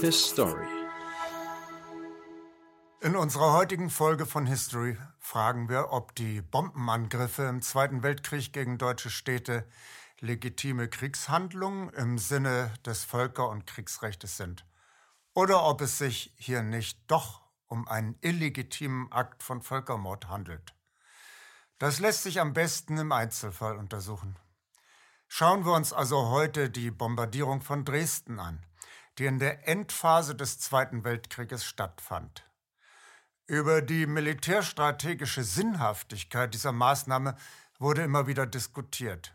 History. In unserer heutigen Folge von History fragen wir, ob die Bombenangriffe im Zweiten Weltkrieg gegen deutsche Städte legitime Kriegshandlungen im Sinne des Völker- und Kriegsrechts sind oder ob es sich hier nicht doch um einen illegitimen Akt von Völkermord handelt. Das lässt sich am besten im Einzelfall untersuchen. Schauen wir uns also heute die Bombardierung von Dresden an, die in der Endphase des Zweiten Weltkrieges stattfand. Über die militärstrategische Sinnhaftigkeit dieser Maßnahme wurde immer wieder diskutiert.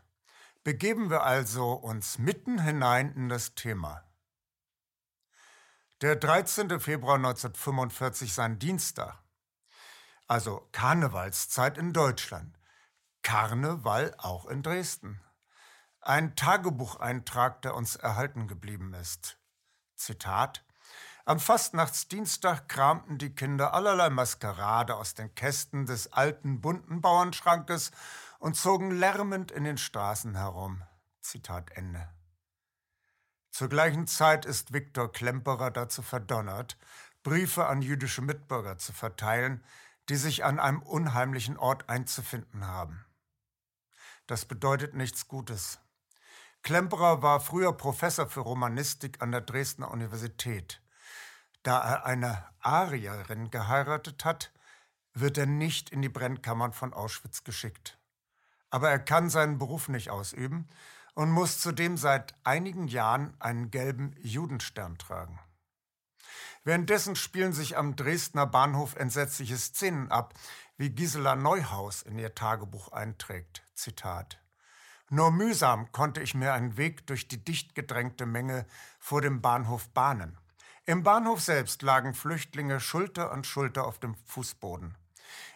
Begeben wir also uns mitten hinein in das Thema. Der 13. Februar 1945 sein Dienstag also Karnevalszeit in Deutschland. Karneval auch in Dresden. Ein Tagebucheintrag, der uns erhalten geblieben ist. Zitat Am Fastnachtsdienstag kramten die Kinder allerlei Maskerade aus den Kästen des alten bunten Bauernschrankes und zogen lärmend in den Straßen herum. Zitat Ende. Zur gleichen Zeit ist Viktor Klemperer dazu verdonnert, Briefe an jüdische Mitbürger zu verteilen, die sich an einem unheimlichen Ort einzufinden haben. Das bedeutet nichts Gutes. Klemperer war früher Professor für Romanistik an der Dresdner Universität. Da er eine Arierin geheiratet hat, wird er nicht in die Brennkammern von Auschwitz geschickt. Aber er kann seinen Beruf nicht ausüben und muss zudem seit einigen Jahren einen gelben Judenstern tragen. Währenddessen spielen sich am Dresdner Bahnhof entsetzliche Szenen ab, wie Gisela Neuhaus in ihr Tagebuch einträgt. Zitat. Nur mühsam konnte ich mir einen Weg durch die dicht gedrängte Menge vor dem Bahnhof bahnen. Im Bahnhof selbst lagen Flüchtlinge Schulter an Schulter auf dem Fußboden.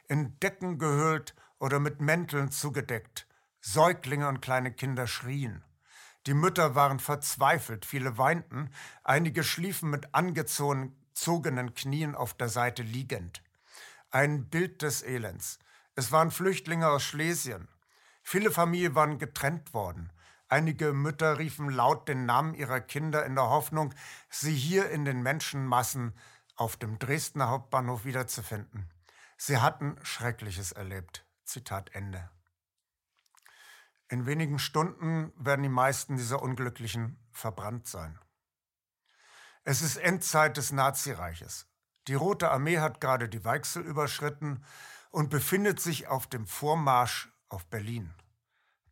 In Decken gehüllt oder mit Mänteln zugedeckt. Säuglinge und kleine Kinder schrien. Die Mütter waren verzweifelt, viele weinten, einige schliefen mit angezogenen zogenen Knien auf der Seite liegend. Ein Bild des Elends. Es waren Flüchtlinge aus Schlesien. Viele Familien waren getrennt worden. Einige Mütter riefen laut den Namen ihrer Kinder in der Hoffnung, sie hier in den Menschenmassen auf dem Dresdner Hauptbahnhof wiederzufinden. Sie hatten Schreckliches erlebt. Zitat Ende. In wenigen Stunden werden die meisten dieser Unglücklichen verbrannt sein. Es ist Endzeit des Nazireiches. Die Rote Armee hat gerade die Weichsel überschritten und befindet sich auf dem Vormarsch auf Berlin.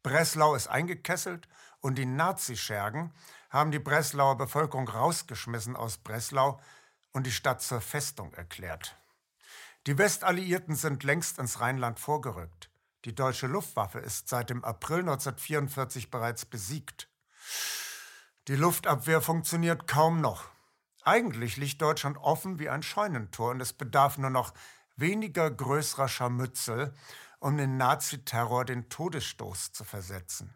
Breslau ist eingekesselt und die Nazischergen haben die Breslauer Bevölkerung rausgeschmissen aus Breslau und die Stadt zur Festung erklärt. Die Westalliierten sind längst ins Rheinland vorgerückt. Die deutsche Luftwaffe ist seit dem April 1944 bereits besiegt. Die Luftabwehr funktioniert kaum noch. Eigentlich liegt Deutschland offen wie ein Scheunentor und es bedarf nur noch weniger größerer Scharmützel, um den Naziterror den Todesstoß zu versetzen.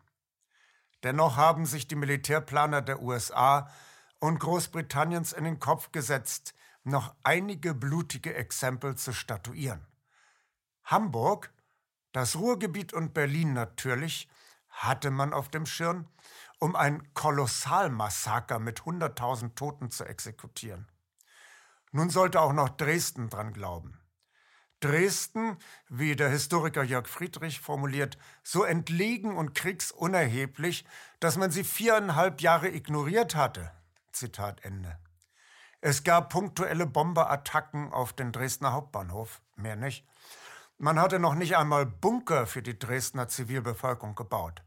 Dennoch haben sich die Militärplaner der USA und Großbritanniens in den Kopf gesetzt, noch einige blutige Exempel zu statuieren. Hamburg, das Ruhrgebiet und Berlin natürlich hatte man auf dem Schirm, um ein Kolossalmassaker mit 100.000 Toten zu exekutieren. Nun sollte auch noch Dresden dran glauben. Dresden, wie der Historiker Jörg Friedrich formuliert, so entlegen und kriegsunerheblich, dass man sie viereinhalb Jahre ignoriert hatte. Zitat Ende. Es gab punktuelle Bomberattacken auf den Dresdner Hauptbahnhof, mehr nicht. Man hatte noch nicht einmal Bunker für die Dresdner Zivilbevölkerung gebaut.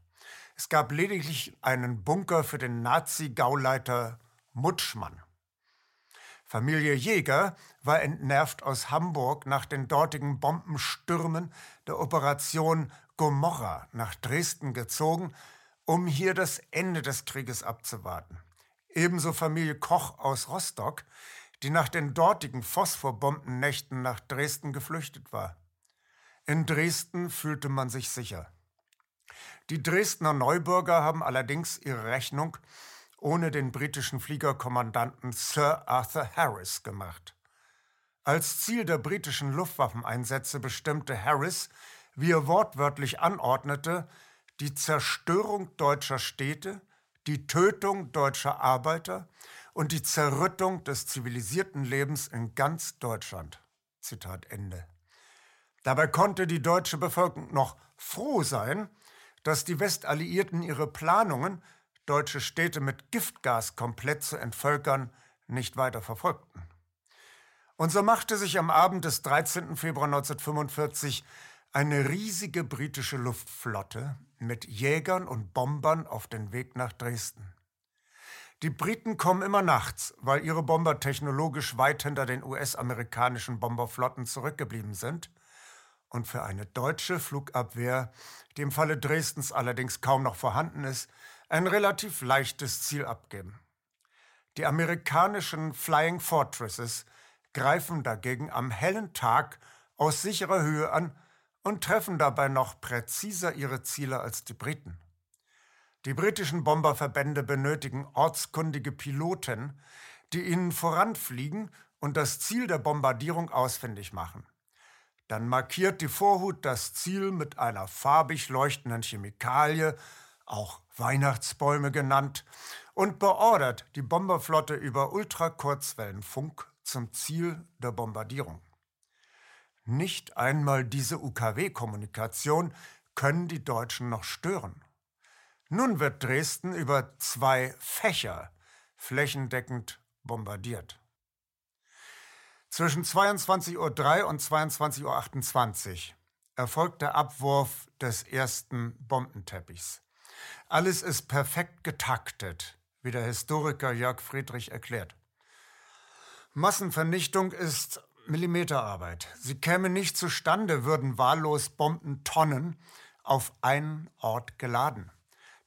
Es gab lediglich einen Bunker für den Nazi-Gauleiter Mutschmann. Familie Jäger war entnervt aus Hamburg nach den dortigen Bombenstürmen der Operation Gomorra nach Dresden gezogen, um hier das Ende des Krieges abzuwarten. Ebenso Familie Koch aus Rostock, die nach den dortigen Phosphorbombennächten nach Dresden geflüchtet war. In Dresden fühlte man sich sicher. Die Dresdner Neubürger haben allerdings ihre Rechnung ohne den britischen Fliegerkommandanten Sir Arthur Harris gemacht. Als Ziel der britischen Luftwaffeneinsätze bestimmte Harris, wie er wortwörtlich anordnete, die Zerstörung deutscher Städte, die Tötung deutscher Arbeiter und die Zerrüttung des zivilisierten Lebens in ganz Deutschland. Zitat Ende. Dabei konnte die deutsche Bevölkerung noch froh sein, dass die Westalliierten ihre Planungen, deutsche Städte mit Giftgas komplett zu entvölkern, nicht weiter verfolgten. Und so machte sich am Abend des 13. Februar 1945 eine riesige britische Luftflotte mit Jägern und Bombern auf den Weg nach Dresden. Die Briten kommen immer nachts, weil ihre Bomber technologisch weit hinter den US-amerikanischen Bomberflotten zurückgeblieben sind und für eine deutsche Flugabwehr, die im Falle Dresdens allerdings kaum noch vorhanden ist, ein relativ leichtes Ziel abgeben. Die amerikanischen Flying Fortresses greifen dagegen am hellen Tag aus sicherer Höhe an und treffen dabei noch präziser ihre Ziele als die Briten. Die britischen Bomberverbände benötigen ortskundige Piloten, die ihnen voranfliegen und das Ziel der Bombardierung ausfindig machen. Dann markiert die Vorhut das Ziel mit einer farbig leuchtenden Chemikalie, auch Weihnachtsbäume genannt, und beordert die Bomberflotte über Ultrakurzwellenfunk zum Ziel der Bombardierung. Nicht einmal diese UKW-Kommunikation können die Deutschen noch stören. Nun wird Dresden über zwei Fächer flächendeckend bombardiert. Zwischen 22.03 Uhr und 22.28 Uhr erfolgt der Abwurf des ersten Bombenteppichs. Alles ist perfekt getaktet, wie der Historiker Jörg Friedrich erklärt. Massenvernichtung ist Millimeterarbeit. Sie käme nicht zustande, würden wahllos Bombentonnen auf einen Ort geladen.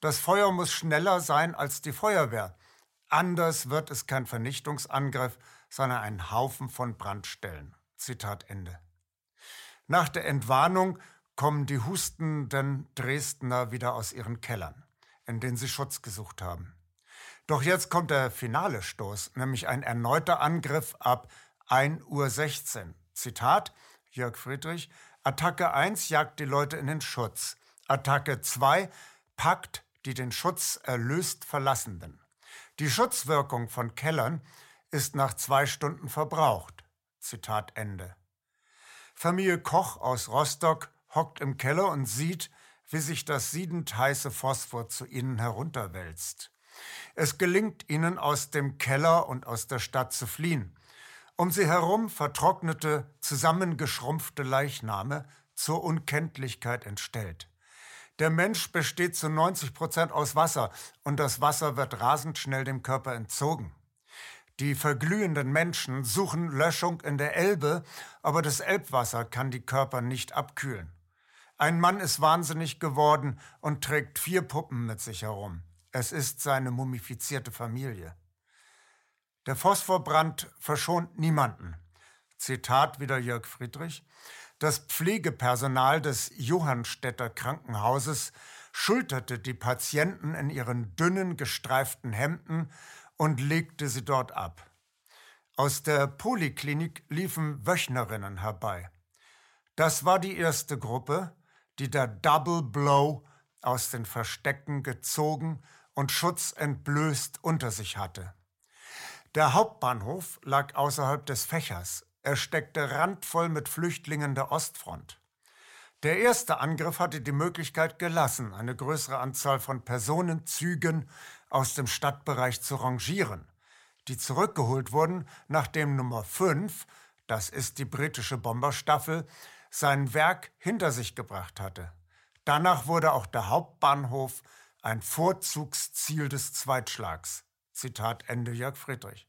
Das Feuer muss schneller sein als die Feuerwehr. Anders wird es kein Vernichtungsangriff, sondern ein Haufen von Brandstellen. Zitat Ende. Nach der Entwarnung kommen die hustenden Dresdner wieder aus ihren Kellern, in denen sie Schutz gesucht haben. Doch jetzt kommt der finale Stoß, nämlich ein erneuter Angriff ab 1.16 Uhr. Zitat Jörg Friedrich, Attacke 1 jagt die Leute in den Schutz. Attacke 2 packt die den Schutz erlöst Verlassenden. Die Schutzwirkung von Kellern ist nach zwei Stunden verbraucht. Zitat Ende. Familie Koch aus Rostock hockt im Keller und sieht, wie sich das siedend heiße Phosphor zu ihnen herunterwälzt. Es gelingt ihnen, aus dem Keller und aus der Stadt zu fliehen. Um sie herum vertrocknete, zusammengeschrumpfte Leichname zur Unkenntlichkeit entstellt. Der Mensch besteht zu 90 Prozent aus Wasser und das Wasser wird rasend schnell dem Körper entzogen. Die verglühenden Menschen suchen Löschung in der Elbe, aber das Elbwasser kann die Körper nicht abkühlen. Ein Mann ist wahnsinnig geworden und trägt vier Puppen mit sich herum. Es ist seine mumifizierte Familie. Der Phosphorbrand verschont niemanden. Zitat wieder Jörg Friedrich. Das Pflegepersonal des Johannstädter Krankenhauses schulterte die Patienten in ihren dünnen, gestreiften Hemden und legte sie dort ab. Aus der Poliklinik liefen Wöchnerinnen herbei. Das war die erste Gruppe, die der Double Blow aus den Verstecken gezogen und schutzentblößt unter sich hatte. Der Hauptbahnhof lag außerhalb des Fächers, er steckte randvoll mit Flüchtlingen der Ostfront. Der erste Angriff hatte die Möglichkeit gelassen, eine größere Anzahl von Personenzügen aus dem Stadtbereich zu rangieren, die zurückgeholt wurden, nachdem Nummer 5, das ist die britische Bomberstaffel, sein Werk hinter sich gebracht hatte. Danach wurde auch der Hauptbahnhof ein Vorzugsziel des Zweitschlags. Zitat Ende Jörg Friedrich.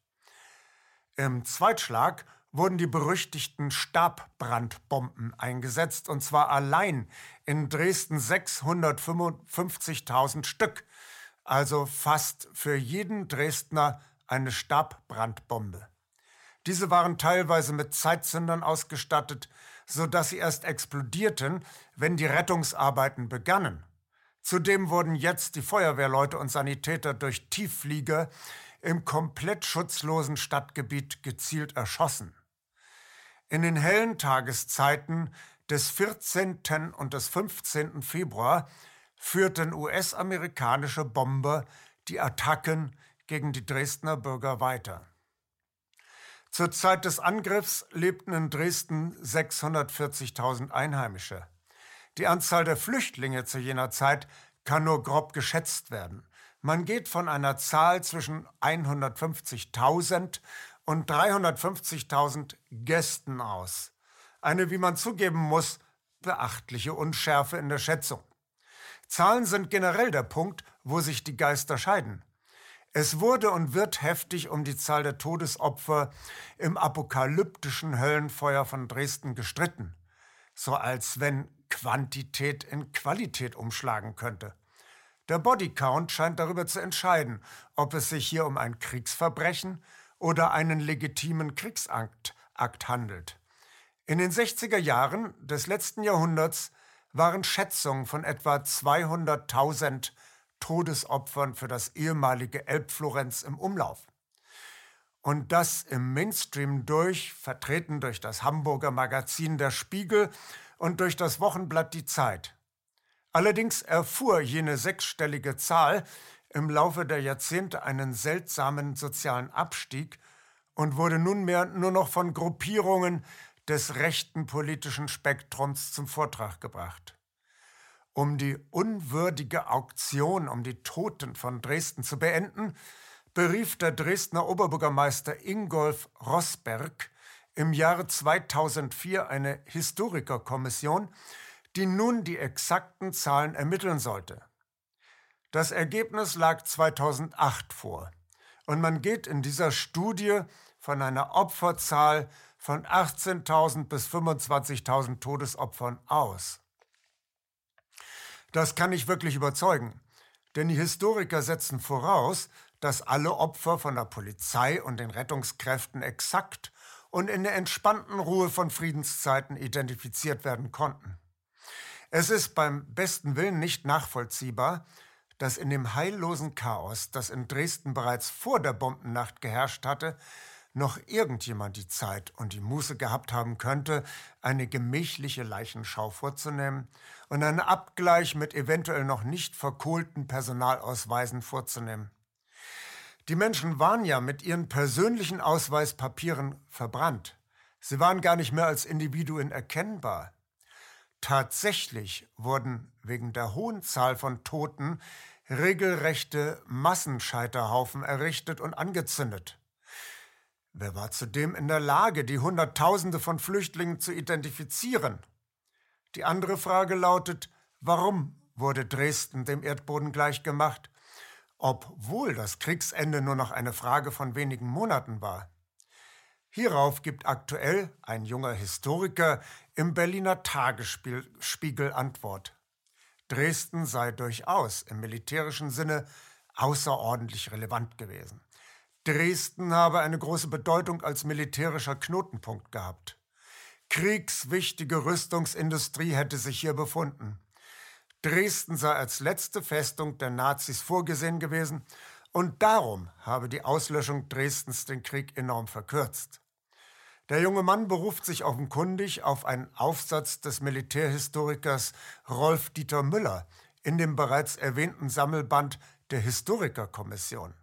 Im Zweitschlag wurden die berüchtigten Stabbrandbomben eingesetzt, und zwar allein in Dresden 655.000 Stück, also fast für jeden Dresdner eine Stabbrandbombe. Diese waren teilweise mit Zeitzündern ausgestattet, so dass sie erst explodierten, wenn die Rettungsarbeiten begannen. Zudem wurden jetzt die Feuerwehrleute und Sanitäter durch Tiefflieger im komplett schutzlosen Stadtgebiet gezielt erschossen. In den hellen Tageszeiten des 14. und des 15. Februar führten US-amerikanische Bomber die Attacken gegen die Dresdner Bürger weiter. Zur Zeit des Angriffs lebten in Dresden 640.000 Einheimische. Die Anzahl der Flüchtlinge zu jener Zeit kann nur grob geschätzt werden. Man geht von einer Zahl zwischen 150.000 und 350.000 Gästen aus. Eine, wie man zugeben muss, beachtliche Unschärfe in der Schätzung. Zahlen sind generell der Punkt, wo sich die Geister scheiden. Es wurde und wird heftig um die Zahl der Todesopfer im apokalyptischen Höllenfeuer von Dresden gestritten, so als wenn Quantität in Qualität umschlagen könnte. Der Bodycount scheint darüber zu entscheiden, ob es sich hier um ein Kriegsverbrechen oder einen legitimen Kriegsakt Akt handelt. In den 60er Jahren des letzten Jahrhunderts waren Schätzungen von etwa 200.000 Todesopfern für das ehemalige Elbflorenz im Umlauf. Und das im Mainstream durch, vertreten durch das Hamburger Magazin Der Spiegel und durch das Wochenblatt Die Zeit. Allerdings erfuhr jene sechsstellige Zahl im Laufe der Jahrzehnte einen seltsamen sozialen Abstieg und wurde nunmehr nur noch von Gruppierungen des rechten politischen Spektrums zum Vortrag gebracht. Um die unwürdige Auktion um die Toten von Dresden zu beenden, berief der Dresdner Oberbürgermeister Ingolf Rossberg im Jahre 2004 eine Historikerkommission, die nun die exakten Zahlen ermitteln sollte. Das Ergebnis lag 2008 vor und man geht in dieser Studie von einer Opferzahl von 18.000 bis 25.000 Todesopfern aus. Das kann nicht wirklich überzeugen, denn die Historiker setzen voraus, dass alle Opfer von der Polizei und den Rettungskräften exakt und in der entspannten Ruhe von Friedenszeiten identifiziert werden konnten. Es ist beim besten Willen nicht nachvollziehbar, dass in dem heillosen Chaos, das in Dresden bereits vor der Bombennacht geherrscht hatte, noch irgendjemand die Zeit und die Muße gehabt haben könnte, eine gemächliche Leichenschau vorzunehmen und einen Abgleich mit eventuell noch nicht verkohlten Personalausweisen vorzunehmen. Die Menschen waren ja mit ihren persönlichen Ausweispapieren verbrannt. Sie waren gar nicht mehr als Individuen erkennbar. Tatsächlich wurden wegen der hohen Zahl von Toten regelrechte Massenscheiterhaufen errichtet und angezündet. Wer war zudem in der Lage, die Hunderttausende von Flüchtlingen zu identifizieren? Die andere Frage lautet, warum wurde Dresden dem Erdboden gleichgemacht, obwohl das Kriegsende nur noch eine Frage von wenigen Monaten war? Hierauf gibt aktuell ein junger Historiker im Berliner Tagesspiegel Antwort. Dresden sei durchaus im militärischen Sinne außerordentlich relevant gewesen. Dresden habe eine große Bedeutung als militärischer Knotenpunkt gehabt. Kriegswichtige Rüstungsindustrie hätte sich hier befunden. Dresden sei als letzte Festung der Nazis vorgesehen gewesen und darum habe die Auslöschung Dresdens den Krieg enorm verkürzt. Der junge Mann beruft sich offenkundig auf einen Aufsatz des Militärhistorikers Rolf Dieter Müller in dem bereits erwähnten Sammelband der Historikerkommission.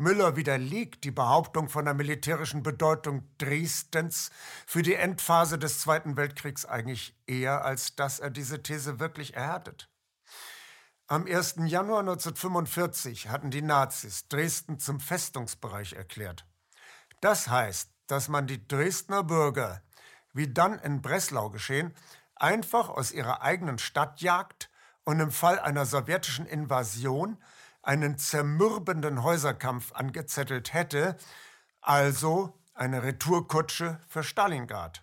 Müller widerlegt die Behauptung von der militärischen Bedeutung Dresdens für die Endphase des Zweiten Weltkriegs eigentlich eher, als dass er diese These wirklich erhärtet. Am 1. Januar 1945 hatten die Nazis Dresden zum Festungsbereich erklärt. Das heißt, dass man die Dresdner Bürger, wie dann in Breslau geschehen, einfach aus ihrer eigenen Stadt jagt und im Fall einer sowjetischen Invasion einen zermürbenden Häuserkampf angezettelt hätte, also eine Retourkutsche für Stalingrad.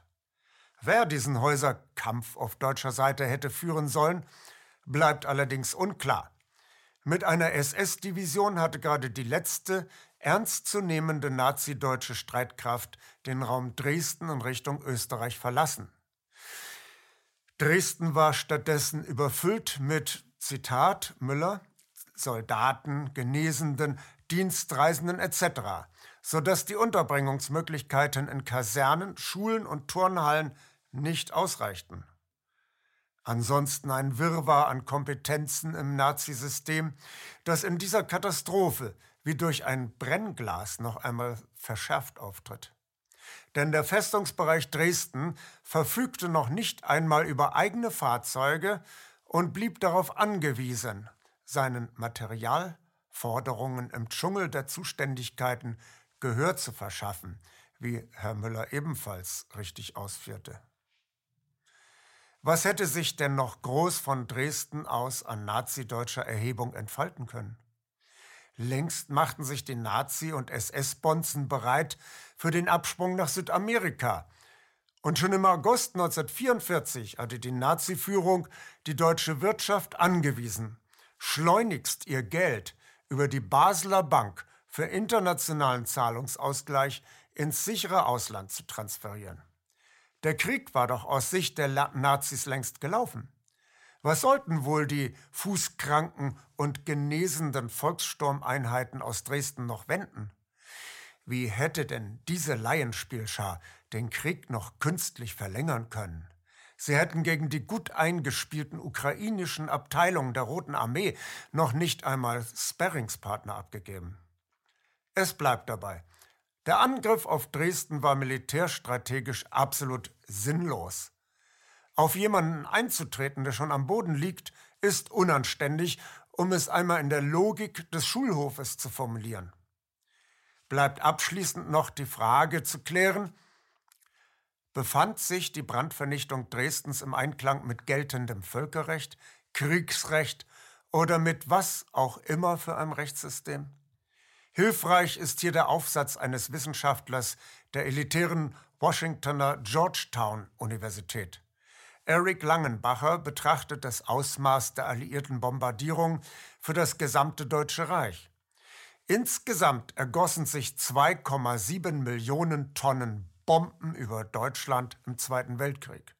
Wer diesen Häuserkampf auf deutscher Seite hätte führen sollen, bleibt allerdings unklar. Mit einer SS-Division hatte gerade die letzte ernstzunehmende nazideutsche Streitkraft den Raum Dresden in Richtung Österreich verlassen. Dresden war stattdessen überfüllt mit, Zitat Müller, Soldaten, Genesenden, Dienstreisenden etc., sodass die Unterbringungsmöglichkeiten in Kasernen, Schulen und Turnhallen nicht ausreichten. Ansonsten ein Wirrwarr an Kompetenzen im Nazisystem, das in dieser Katastrophe wie durch ein Brennglas noch einmal verschärft auftritt. Denn der Festungsbereich Dresden verfügte noch nicht einmal über eigene Fahrzeuge und blieb darauf angewiesen, seinen Materialforderungen im Dschungel der Zuständigkeiten Gehör zu verschaffen, wie Herr Müller ebenfalls richtig ausführte. Was hätte sich denn noch groß von Dresden aus an nazideutscher Erhebung entfalten können? Längst machten sich die Nazi- und SS-Bonzen bereit für den Absprung nach Südamerika. Und schon im August 1944 hatte die Nazi-Führung die deutsche Wirtschaft angewiesen, schleunigst ihr Geld über die Basler Bank für internationalen Zahlungsausgleich ins sichere Ausland zu transferieren. Der Krieg war doch aus Sicht der Nazis längst gelaufen. Was sollten wohl die fußkranken und genesenden Volkssturmeinheiten aus Dresden noch wenden? Wie hätte denn diese Laienspielschar den Krieg noch künstlich verlängern können? Sie hätten gegen die gut eingespielten ukrainischen Abteilungen der Roten Armee noch nicht einmal Sparringspartner abgegeben. Es bleibt dabei. Der Angriff auf Dresden war militärstrategisch absolut sinnlos. Auf jemanden einzutreten, der schon am Boden liegt, ist unanständig, um es einmal in der Logik des Schulhofes zu formulieren. Bleibt abschließend noch die Frage zu klären, befand sich die Brandvernichtung Dresdens im Einklang mit geltendem Völkerrecht, Kriegsrecht oder mit was auch immer für einem Rechtssystem? Hilfreich ist hier der Aufsatz eines Wissenschaftlers der elitären Washingtoner Georgetown Universität. Eric Langenbacher betrachtet das Ausmaß der alliierten Bombardierung für das gesamte Deutsche Reich. Insgesamt ergossen sich 2,7 Millionen Tonnen Bomben über Deutschland im Zweiten Weltkrieg.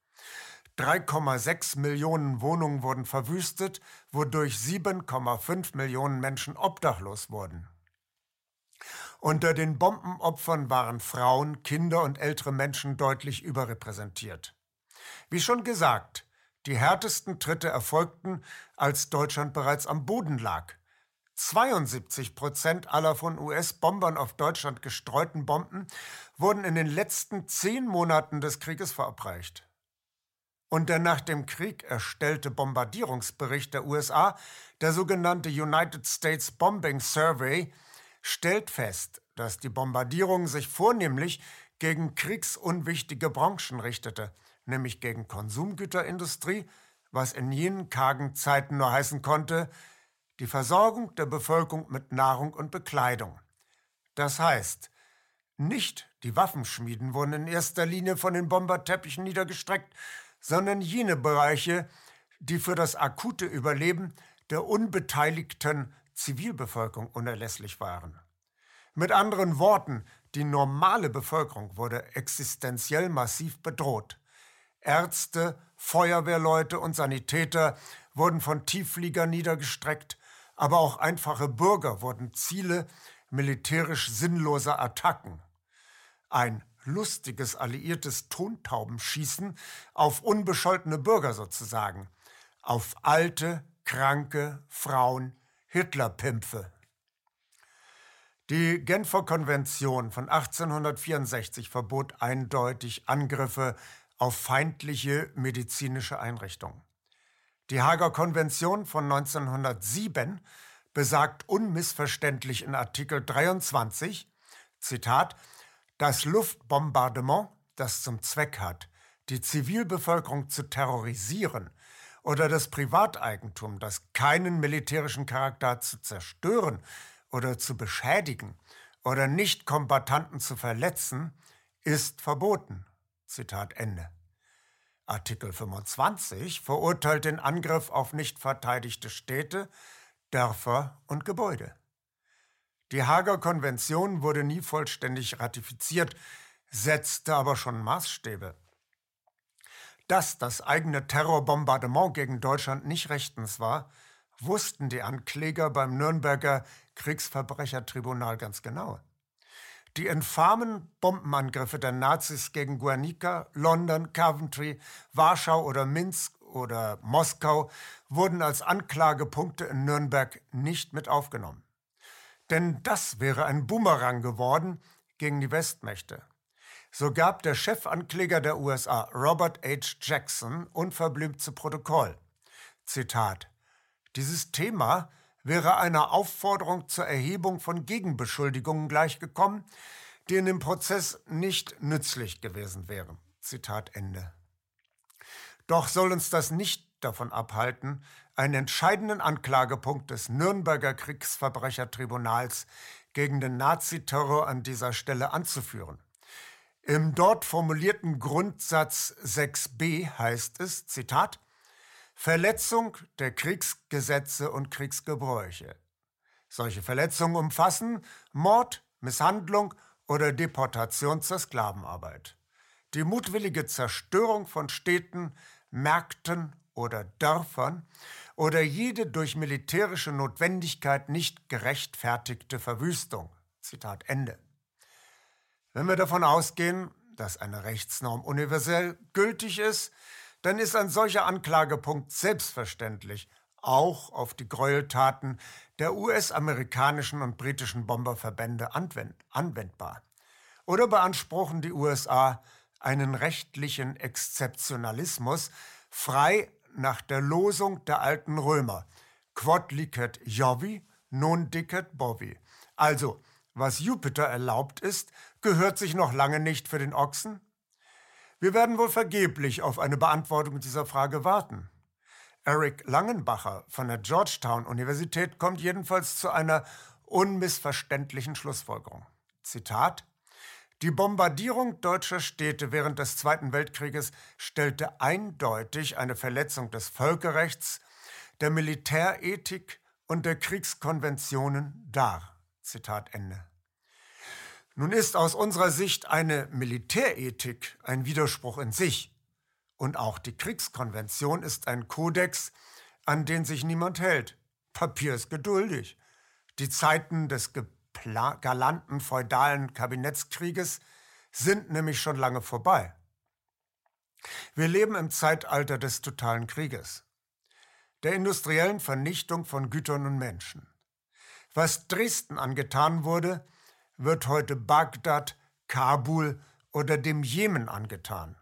3,6 Millionen Wohnungen wurden verwüstet, wodurch 7,5 Millionen Menschen obdachlos wurden. Unter den Bombenopfern waren Frauen, Kinder und ältere Menschen deutlich überrepräsentiert. Wie schon gesagt, die härtesten Tritte erfolgten, als Deutschland bereits am Boden lag. 72 Prozent aller von US-Bombern auf Deutschland gestreuten Bomben wurden in den letzten zehn Monaten des Krieges verabreicht. Und der nach dem Krieg erstellte Bombardierungsbericht der USA, der sogenannte United States Bombing Survey, stellt fest, dass die Bombardierung sich vornehmlich gegen kriegsunwichtige Branchen richtete, nämlich gegen Konsumgüterindustrie, was in jenen kargen Zeiten nur heißen konnte, die Versorgung der Bevölkerung mit Nahrung und Bekleidung. Das heißt, nicht die Waffenschmieden wurden in erster Linie von den Bomberteppichen niedergestreckt, sondern jene Bereiche, die für das akute Überleben der unbeteiligten Zivilbevölkerung unerlässlich waren. Mit anderen Worten, die normale Bevölkerung wurde existenziell massiv bedroht. Ärzte, Feuerwehrleute und Sanitäter wurden von Tieffliegern niedergestreckt, aber auch einfache Bürger wurden Ziele militärisch sinnloser Attacken. Ein lustiges alliiertes Tontaubenschießen auf unbescholtene Bürger sozusagen, auf alte, kranke Frauen, Hitlerpimpfe. Die Genfer Konvention von 1864 verbot eindeutig Angriffe auf feindliche medizinische Einrichtungen. Die Hager Konvention von 1907 besagt unmissverständlich in Artikel 23, Zitat, das Luftbombardement, das zum Zweck hat, die Zivilbevölkerung zu terrorisieren oder das Privateigentum, das keinen militärischen Charakter hat, zu zerstören oder zu beschädigen oder Nichtkombattanten zu verletzen, ist verboten. Zitat Ende. Artikel 25 verurteilt den Angriff auf nicht verteidigte Städte, Dörfer und Gebäude. Die Hager Konvention wurde nie vollständig ratifiziert, setzte aber schon Maßstäbe. Dass das eigene Terrorbombardement gegen Deutschland nicht rechtens war, wussten die Ankläger beim Nürnberger Kriegsverbrechertribunal ganz genau. Die infamen Bombenangriffe der Nazis gegen Guernica, London, Coventry, Warschau oder Minsk oder Moskau wurden als Anklagepunkte in Nürnberg nicht mit aufgenommen. Denn das wäre ein Bumerang geworden gegen die Westmächte. So gab der Chefankläger der USA, Robert H. Jackson, unverblümt zu Protokoll. Zitat. Dieses Thema wäre einer Aufforderung zur Erhebung von Gegenbeschuldigungen gleichgekommen, die in dem Prozess nicht nützlich gewesen wären. Zitat Ende. Doch soll uns das nicht davon abhalten, einen entscheidenden Anklagepunkt des Nürnberger Kriegsverbrechertribunals gegen den Naziterror an dieser Stelle anzuführen. Im dort formulierten Grundsatz 6b heißt es, Zitat, Verletzung der Kriegsgesetze und Kriegsgebräuche. Solche Verletzungen umfassen Mord, Misshandlung oder Deportation zur Sklavenarbeit. Die mutwillige Zerstörung von Städten, Märkten oder Dörfern oder jede durch militärische Notwendigkeit nicht gerechtfertigte Verwüstung. Zitat Ende. Wenn wir davon ausgehen, dass eine Rechtsnorm universell gültig ist, dann ist ein solcher Anklagepunkt selbstverständlich auch auf die Gräueltaten der US-amerikanischen und britischen Bomberverbände anwendbar. Oder beanspruchen die USA einen rechtlichen Exzeptionalismus, frei nach der Losung der alten Römer. Quod licet Jovi, non dicet bovi. Also, was Jupiter erlaubt ist, gehört sich noch lange nicht für den Ochsen? Wir werden wohl vergeblich auf eine Beantwortung dieser Frage warten. Eric Langenbacher von der Georgetown Universität kommt jedenfalls zu einer unmissverständlichen Schlussfolgerung. Zitat die Bombardierung deutscher Städte während des Zweiten Weltkrieges stellte eindeutig eine Verletzung des Völkerrechts, der Militärethik und der Kriegskonventionen dar. Zitat Ende. Nun ist aus unserer Sicht eine Militärethik ein Widerspruch in sich. Und auch die Kriegskonvention ist ein Kodex, an den sich niemand hält. Papier ist geduldig. Die Zeiten des galanten feudalen Kabinettskrieges sind nämlich schon lange vorbei. Wir leben im Zeitalter des totalen Krieges, der industriellen Vernichtung von Gütern und Menschen. Was Dresden angetan wurde, wird heute Bagdad, Kabul oder dem Jemen angetan.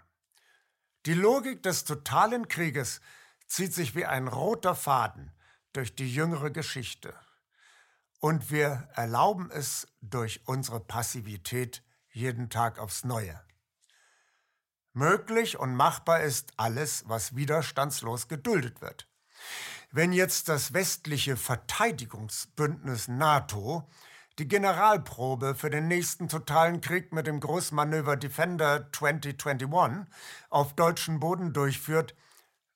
Die Logik des totalen Krieges zieht sich wie ein roter Faden durch die jüngere Geschichte und wir erlauben es durch unsere Passivität jeden Tag aufs Neue. Möglich und machbar ist alles, was widerstandslos geduldet wird. Wenn jetzt das westliche Verteidigungsbündnis NATO die Generalprobe für den nächsten totalen Krieg mit dem Großmanöver Defender 2021 auf deutschem Boden durchführt,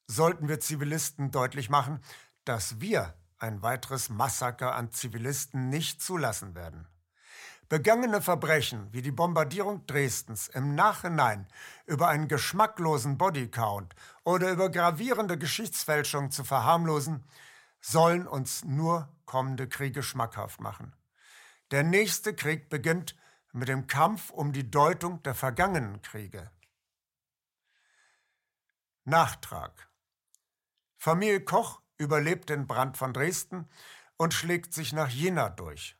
sollten wir Zivilisten deutlich machen, dass wir ein weiteres Massaker an Zivilisten nicht zulassen werden. Begangene Verbrechen wie die Bombardierung Dresdens im Nachhinein über einen geschmacklosen Bodycount oder über gravierende Geschichtsfälschung zu verharmlosen, sollen uns nur kommende Kriege schmackhaft machen. Der nächste Krieg beginnt mit dem Kampf um die Deutung der vergangenen Kriege. Nachtrag Familie Koch überlebt den Brand von Dresden und schlägt sich nach Jena durch.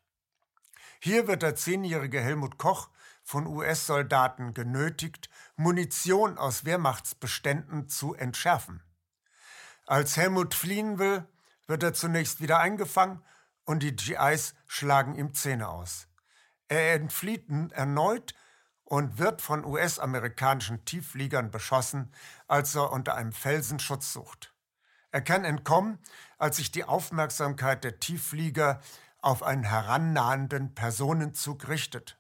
Hier wird der zehnjährige Helmut Koch von US-Soldaten genötigt, Munition aus Wehrmachtsbeständen zu entschärfen. Als Helmut fliehen will, wird er zunächst wieder eingefangen und die GIs schlagen ihm Zähne aus. Er entflieht erneut und wird von US-amerikanischen Tieffliegern beschossen, als er unter einem Felsen Schutz sucht. Er kann entkommen, als sich die Aufmerksamkeit der Tiefflieger auf einen herannahenden Personenzug richtet.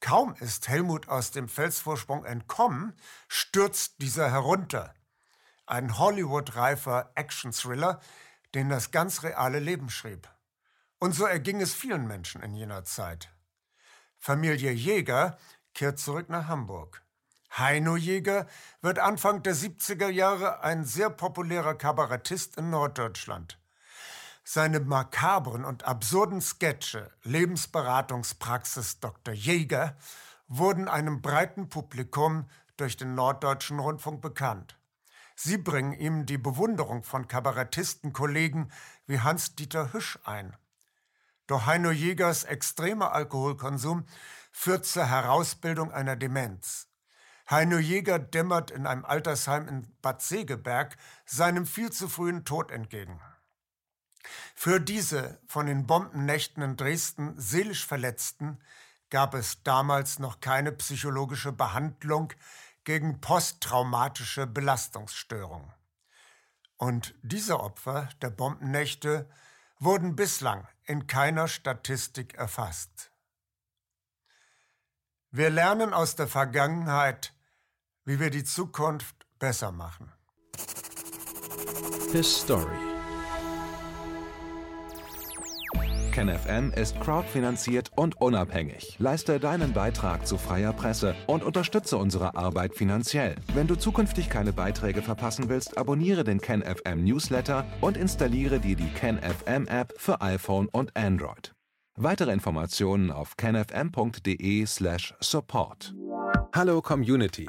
Kaum ist Helmut aus dem Felsvorsprung entkommen, stürzt dieser herunter. Ein Hollywood-reifer Action-Thriller, den das ganz reale Leben schrieb. Und so erging es vielen Menschen in jener Zeit. Familie Jäger kehrt zurück nach Hamburg. Heino Jäger wird Anfang der 70er Jahre ein sehr populärer Kabarettist in Norddeutschland. Seine makabren und absurden Sketche Lebensberatungspraxis Dr. Jäger wurden einem breiten Publikum durch den Norddeutschen Rundfunk bekannt. Sie bringen ihm die Bewunderung von Kabarettistenkollegen wie Hans-Dieter Hüsch ein. Doch Heino Jägers extremer Alkoholkonsum führt zur Herausbildung einer Demenz. Heino Jäger dämmert in einem Altersheim in Bad Segeberg seinem viel zu frühen Tod entgegen. Für diese von den Bombennächten in Dresden seelisch Verletzten gab es damals noch keine psychologische Behandlung gegen posttraumatische Belastungsstörung. Und diese Opfer der Bombennächte wurden bislang in keiner Statistik erfasst. Wir lernen aus der Vergangenheit, wie wir die Zukunft besser machen. His Story KenFM ist crowdfinanziert und unabhängig. Leiste deinen Beitrag zu freier Presse und unterstütze unsere Arbeit finanziell. Wenn du zukünftig keine Beiträge verpassen willst, abonniere den KenFM Newsletter und installiere dir die KenFM App für iPhone und Android. Weitere Informationen auf kenfm.de/support. Hallo Community.